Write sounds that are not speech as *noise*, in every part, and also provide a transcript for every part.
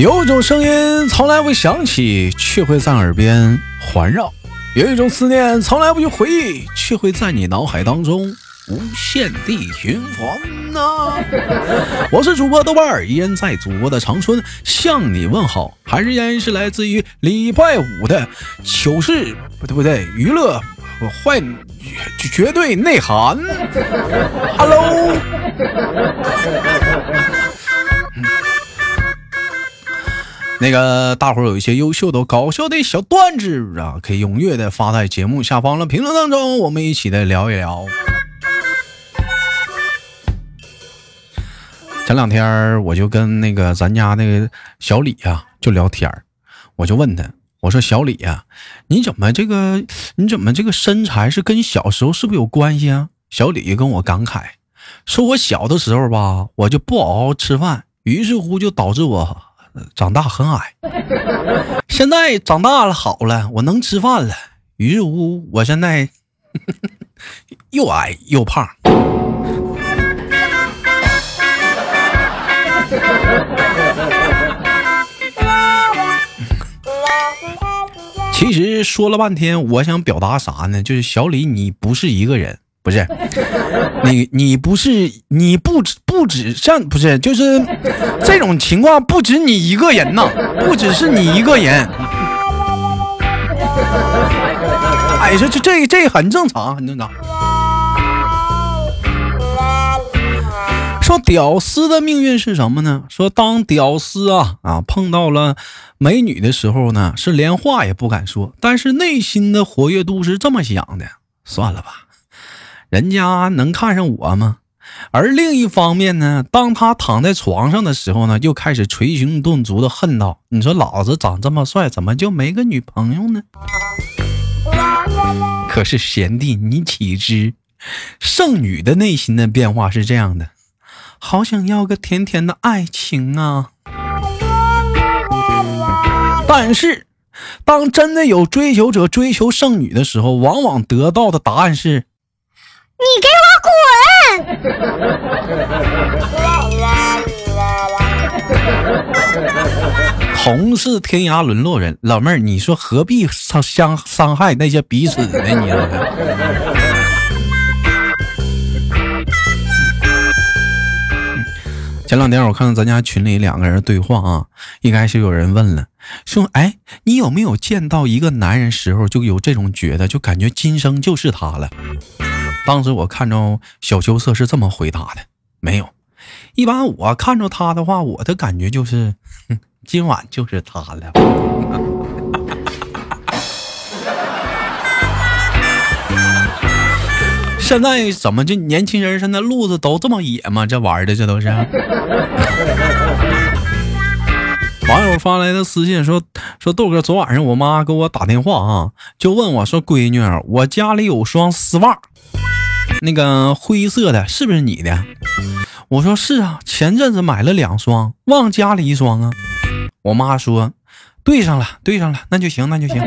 有一种声音从来不响起，却会在耳边环绕；有一种思念从来不去回忆，却会在你脑海当中无限地循环呐、我是主播豆瓣儿，依然在祖国的长春向你问好，还是依然是来自于礼拜五的糗事不对不对娱乐坏绝对内涵。Hello。那个大伙儿有一些优秀的、搞笑的小段子啊，可以踊跃的发在节目下方的评论当中，我们一起来聊一聊。前两天我就跟那个咱家那个小李呀、就聊天儿我就问他，我说小李呀、你怎么这个你怎么这个身材是跟小时候是不是有关系啊？小李跟我感慨，说我小的时候吧，我就不好好吃饭，于是乎就导致我长大很矮。现在长大了好了，我能吃饭了，于是乎我现在 *laughs* 又矮又胖。*laughs* 其实说了半天，我想表达啥呢？就是小李，你不是一个人，不是 *laughs* 你，你不是，你不止不止像不是，就是这种情况不止你一个人呐，*laughs* 不只是你一个人。*laughs* 哎，这这这这很正常，很正常。说屌丝的命运是什么呢？说当屌丝啊啊碰到了美女的时候呢，是连话也不敢说，但是内心的活跃度是这么想的：算了吧，人家能看上我吗？而另一方面呢，当他躺在床上的时候呢，又开始捶胸顿足的恨道：“你说老子长这么帅，怎么就没个女朋友呢？”可是贤弟，你岂知，剩女的内心的变化是这样的。好想要个甜甜的爱情啊！但是，当真的有追求者追求剩女的时候，往往得到的答案是：你给我滚！同是天涯沦落人。老妹儿，你说何必伤伤伤害那些彼此呢？你说前两天我看到咱家群里两个人对话啊，一开始有人问了，说：“哎，你有没有见到一个男人时候就有这种觉得，就感觉今生就是他了？”当时我看着小秋色是这么回答的：“没有。一般我看着他的话，我的感觉就是，哼 *laughs* 今晚就是他了。*laughs* ”现在怎么这年轻人现在路子都这么野吗？这玩的这都是。*laughs* 网友发来的私信说说豆哥，昨晚上我妈给我打电话啊，就问我说：“闺女，我家里有双丝袜，那个灰色的，是不是你的？”我说：“是啊，前阵子买了两双，忘家里一双啊。”我妈说：“对上了，对上了，那就行，那就行。”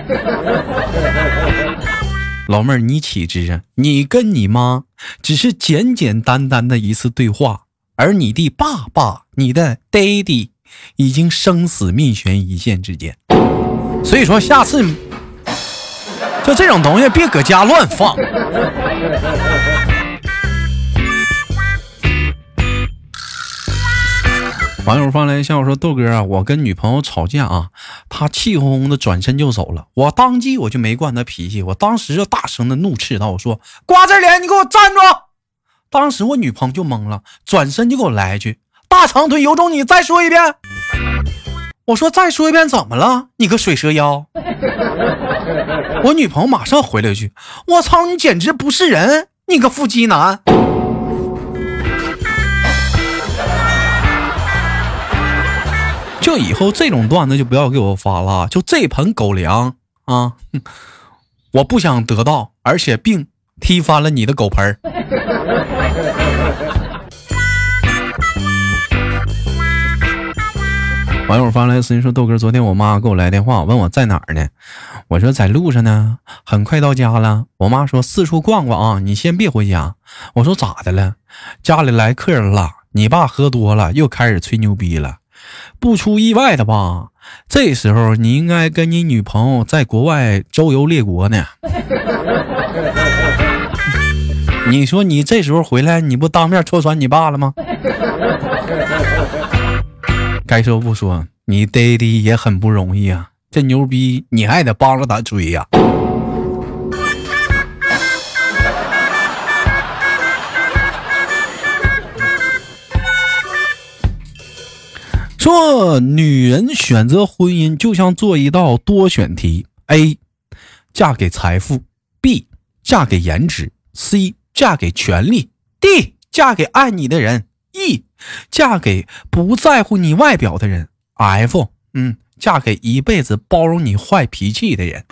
老妹儿，你岂知啊？你跟你妈只是简简单单的一次对话，而你的爸爸、你的 daddy 已经生死命悬一线之间。所以说，下次就这种东西别搁家乱放。网友发来笑我说：“豆哥啊，我跟女朋友吵架啊，她气哄哄的转身就走了。我当即我就没惯她脾气，我当时就大声的怒斥她，我说：‘瓜子脸，你给我站住！’当时我女朋友就懵了，转身就给我来一句：‘大长腿有种你再说一遍。’我说：‘再说一遍怎么了？你个水蛇腰！’我女朋友马上回了一句：‘我操，你简直不是人！你个腹肌男！’就以后这种段子就不要给我发了啊，就这盆狗粮啊，哼 *laughs* 我不想得到，而且并踢翻了你的狗盆儿。*laughs* 网友发来私信说：“豆哥，昨天我妈给我来电话，问我在哪儿呢？我说在路上呢，很快到家了。我妈说四处逛逛啊，你先别回家。我说咋的了？家里来客人了，你爸喝多了，又开始吹牛逼了。不出意外的吧，这时候你应该跟你女朋友在国外周游列国呢。*laughs* 你说你这时候回来，你不当面戳穿你爸了吗？该说不说，你爹爹也很不容易啊，这牛逼你还得帮着他追呀。说女人选择婚姻就像做一道多选题。：A，嫁给财富。；B，嫁给颜值。；C，嫁给权力。；D，嫁给爱你的人。；E，嫁给不在乎你外表的人。；F，嗯，嫁给一辈子包容你坏脾气的人。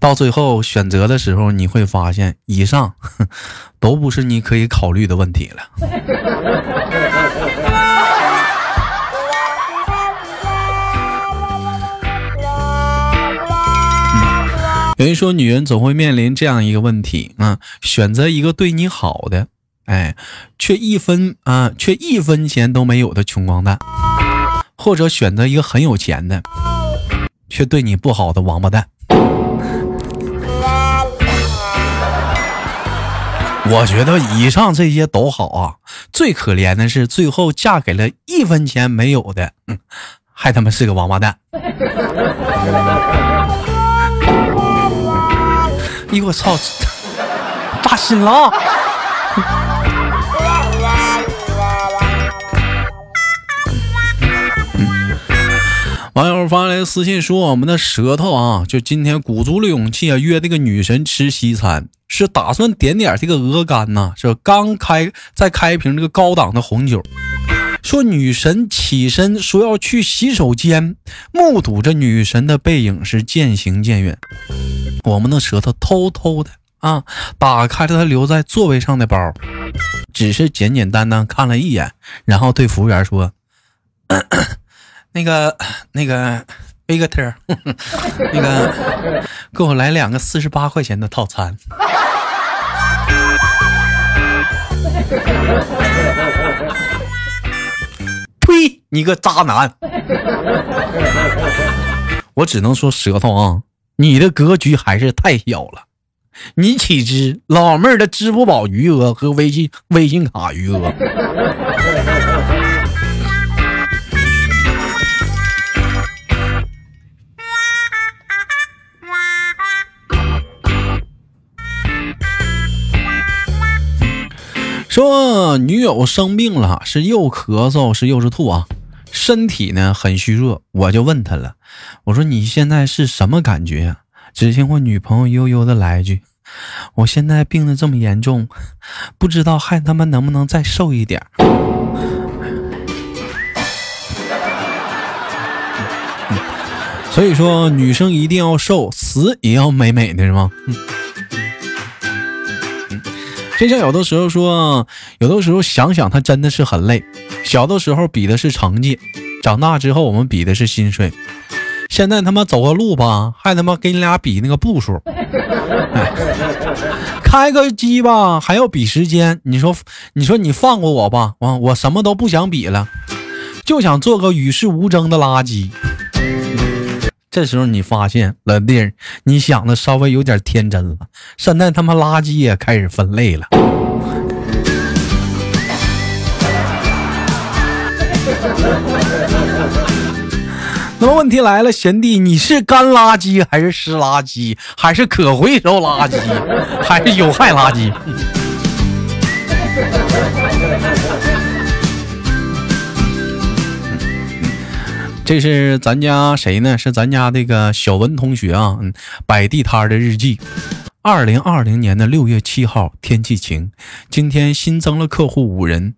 到最后选择的时候，你会发现，以上 *laughs* 都不是你可以考虑的问题了。有人说，女人总会面临这样一个问题啊，选择一个对你好的，哎，却一分啊，却一分钱都没有的穷光蛋，或者选择一个很有钱的，却对你不好的王八蛋。我觉得以上这些都好啊，最可怜的是最后嫁给了一分钱没有的，嗯，还他妈是个王八蛋。哎呦我操，扎心了！网友发来私信说：“我们的舌头啊，就今天鼓足了勇气啊，约这个女神吃西餐，是打算点点这个鹅肝呐，是刚开再开一瓶这个高档的红酒。说女神起身说要去洗手间，目睹着女神的背影是渐行渐远。我们的舌头偷偷的啊，打开了她留在座位上的包，只是简简单单看了一眼，然后对服务员说：‘ *coughs* 那个，那个，贝克特，那个，给我来两个四十八块钱的套餐。’呸！你个渣男！我只能说舌头啊，你的格局还是太小了。你岂知老妹儿的支付宝余额和微信微信卡余额？说女友生病了，是又咳嗽是又是吐啊，身体呢很虚弱，我就问他了，我说你现在是什么感觉呀？只听我女朋友悠悠的来一句，我现在病的这么严重，不知道还他妈能不能再瘦一点。所以说，女生一定要瘦，死也要美美的是吗？就像有的时候说，有的时候想想，他真的是很累。小的时候比的是成绩，长大之后我们比的是薪水。现在他妈走个路吧，还他妈跟你俩比那个步数。*laughs* 开个机吧，还要比时间。你说，你说你放过我吧，我我什么都不想比了，就想做个与世无争的垃圾。这时候你发现老弟，你想的稍微有点天真了。现在他妈垃圾也开始分类了。*laughs* 那么问题来了，贤弟，你是干垃圾还是湿垃圾，还是可回收垃圾，*laughs* 还是有害垃圾？这是咱家谁呢？是咱家这个小文同学啊，嗯，摆地摊的日记。二零二零年的六月七号，天气晴，今天新增了客户五人，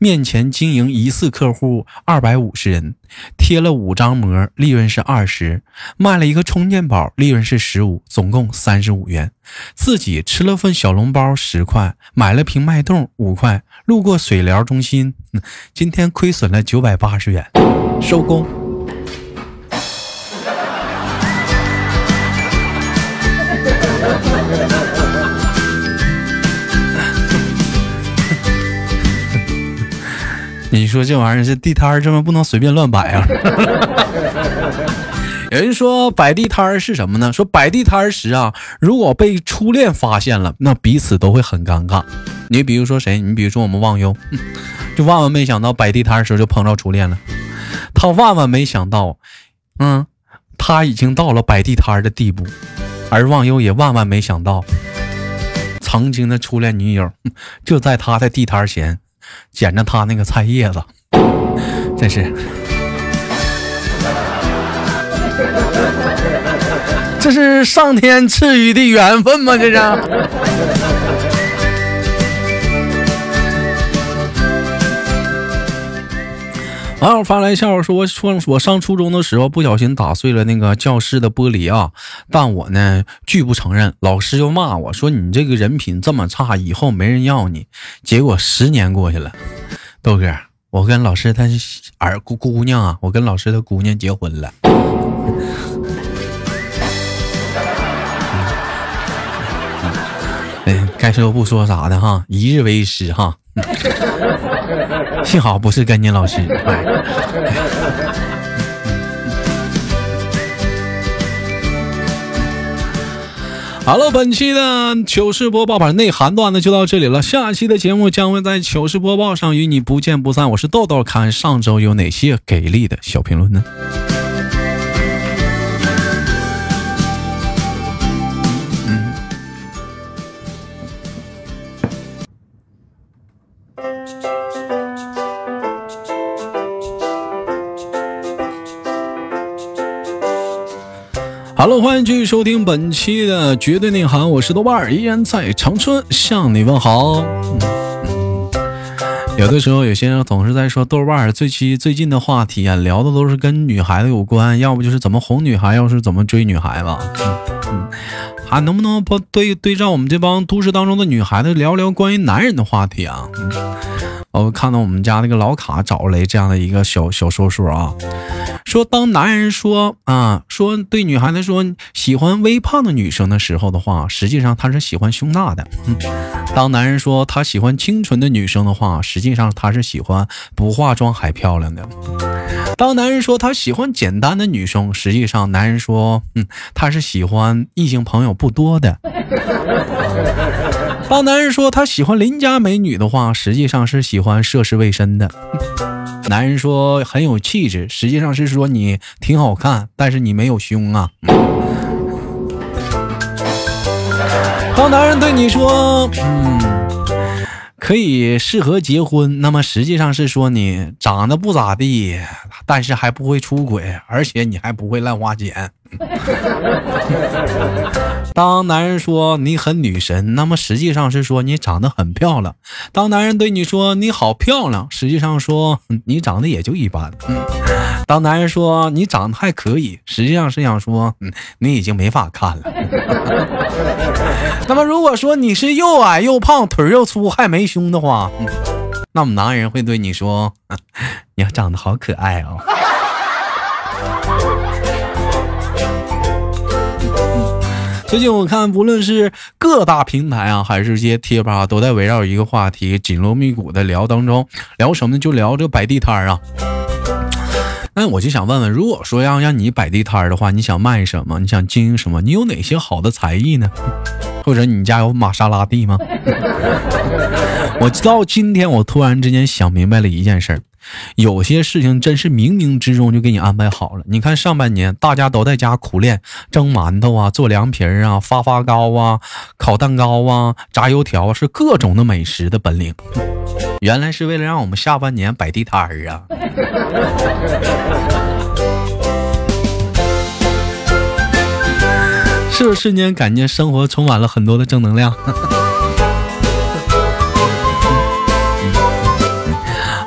面前经营疑似客户二百五十人，贴了五张膜，利润是二十，卖了一个充电宝，利润是十五，总共三十五元。自己吃了份小笼包十块，买了瓶脉动五块，路过水疗中心，今天亏损了九百八十元，收工。你说这玩意儿这地摊儿，这么不能随便乱摆啊？*laughs* 有人说摆地摊儿是什么呢？说摆地摊儿时啊，如果被初恋发现了，那彼此都会很尴尬。你比如说谁？你比如说我们忘忧，*laughs* 就万万没想到摆地摊儿时候就碰到初恋了。他万万没想到，嗯，他已经到了摆地摊儿的地步，而忘忧也万万没想到，曾经的初恋女友 *laughs* 就在他的地摊儿前捡着他那个菜叶子，真是。这是上天赐予的缘分吗？这是。网友发来笑话说：“我上我上初中的时候不小心打碎了那个教室的玻璃啊，但我呢拒不承认，老师就骂我说你这个人品这么差，以后没人要你。结果十年过去了，豆哥，我跟老师他儿姑姑娘啊，我跟老师的姑娘结婚了。*laughs* ”嗯，该说不说啥的哈，一日为师哈。*laughs* 幸好不是跟你老师。好了，本期的糗事播报版内涵段子就到这里了，下期的节目将会在糗事播报上与你不见不散。我是豆豆，看上周有哪些给力的小评论呢？Hello，欢迎继续收听本期的绝对内涵，我是豆瓣儿，依然在长春向你问好。嗯有的时候，有些人总是在说豆瓣儿最期最近的话题啊，聊的都是跟女孩子有关，要不就是怎么哄女孩，要是怎么追女孩子。嗯，啊能不能不对对照我们这帮都市当中的女孩子聊聊关于男人的话题啊？我看到我们家那个老卡找来这样的一个小小说说啊，说当男人说啊说对女孩子说喜欢微胖的女生的时候的话，实际上他是喜欢胸大的；当男人说他喜欢清纯的女生的话，实际上他是喜欢不化妆还漂亮的；当男人说他喜欢简单的女生，实际上男人说嗯他是喜欢异性朋友不多的。*laughs* 当男人说他喜欢邻家美女的话，实际上是喜欢涉世未深的。男人说很有气质，实际上是说你挺好看，但是你没有胸啊。当男人对你说，嗯，可以适合结婚，那么实际上是说你长得不咋地，但是还不会出轨，而且你还不会乱花钱。*laughs* 当男人说你很女神，那么实际上是说你长得很漂亮。当男人对你说你好漂亮，实际上说你长得也就一般。当男人说你长得还可以，实际上是想说你已经没法看了。*laughs* 那么如果说你是又矮又胖，腿又粗还没胸的话，那么男人会对你说你长得好可爱哦。*laughs* 最近我看，不论是各大平台啊，还是些贴吧，都在围绕一个话题紧锣密鼓的聊当中。聊什么呢？就聊这摆地摊啊。那我就想问问，如果说要让你摆地摊儿的话，你想卖什么？你想经营什么？你有哪些好的才艺呢？或者你家有玛莎拉蒂吗？*laughs* 我到今天，我突然之间想明白了一件事儿。有些事情真是冥冥之中就给你安排好了。你看上半年大家都在家苦练蒸馒头啊、做凉皮儿啊、发发糕啊、烤蛋糕啊、炸油条啊，是各种的美食的本领。原来是为了让我们下半年摆地摊儿啊！是不是瞬间感觉生活充满了很多的正能量？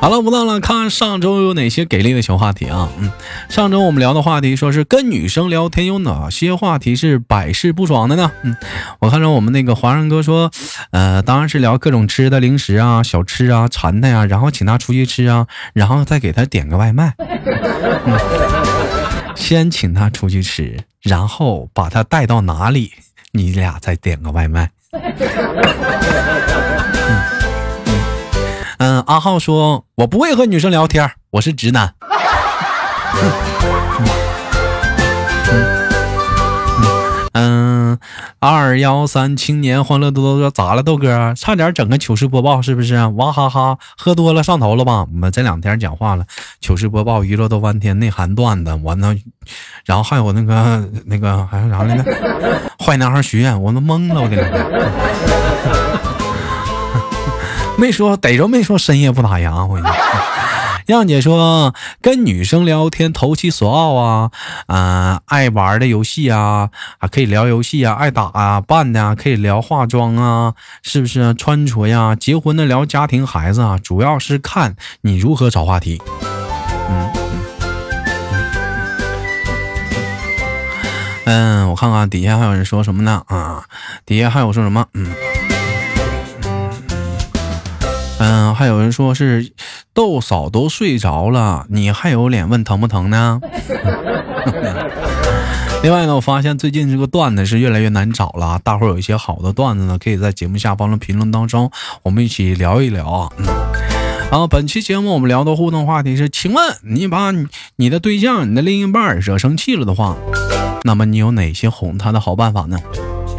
好了，不闹了，看上周有哪些给力的小话题啊？嗯，上周我们聊的话题说是跟女生聊天有哪些话题是百试不爽的呢？嗯，我看着我们那个华人哥说，呃，当然是聊各种吃的零食啊、小吃啊、馋的呀，然后请他出去吃啊，然后再给他点个外卖。先请他出去吃，然后把他带到哪里，你俩再点个外卖。嗯，阿浩说，我不会和女生聊天，我是直男。嗯，二幺三青年欢乐多多咋了，豆哥？差点整个糗事播报是不是？娃哈哈，喝多了上头了吧？我们这两天讲话了，糗事播报娱乐豆翻天，内涵段子，完了，然后还有那个那个还有啥来着？坏男孩学院，我都懵了，我这两天。没说逮着没说深夜不打烊，我跟你讲。*laughs* 让姐说，跟女生聊天投其所好啊，啊，爱玩的游戏啊，还可以聊游戏啊，爱打啊，扮的啊，可以聊化妆啊，是不是啊穿着呀？结婚的聊家庭孩子啊，主要是看你如何找话题。嗯嗯，我看看底下还有人说什么呢？啊，底下还有说什么？嗯。嗯，还有人说是豆嫂都睡着了，你还有脸问疼不疼呢？*laughs* 另外呢，我发现最近这个段子是越来越难找了，大伙儿有一些好的段子呢，可以在节目下方的评论当中，我们一起聊一聊啊。然后本期节目我们聊的互动话题是，请问你把你你的对象、你的另一半惹生气了的话，那么你有哪些哄他的好办法呢？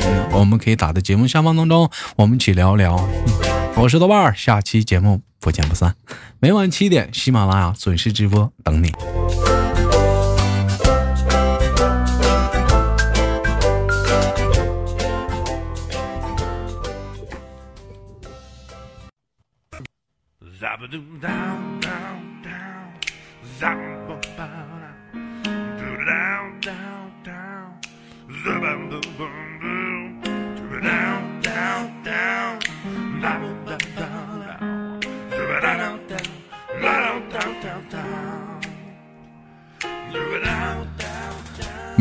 嗯，我们可以打在节目下方当中，我们一起聊一聊。我是豆瓣儿，下期节目不见不散。每晚七点，喜马拉雅准时直播，等你。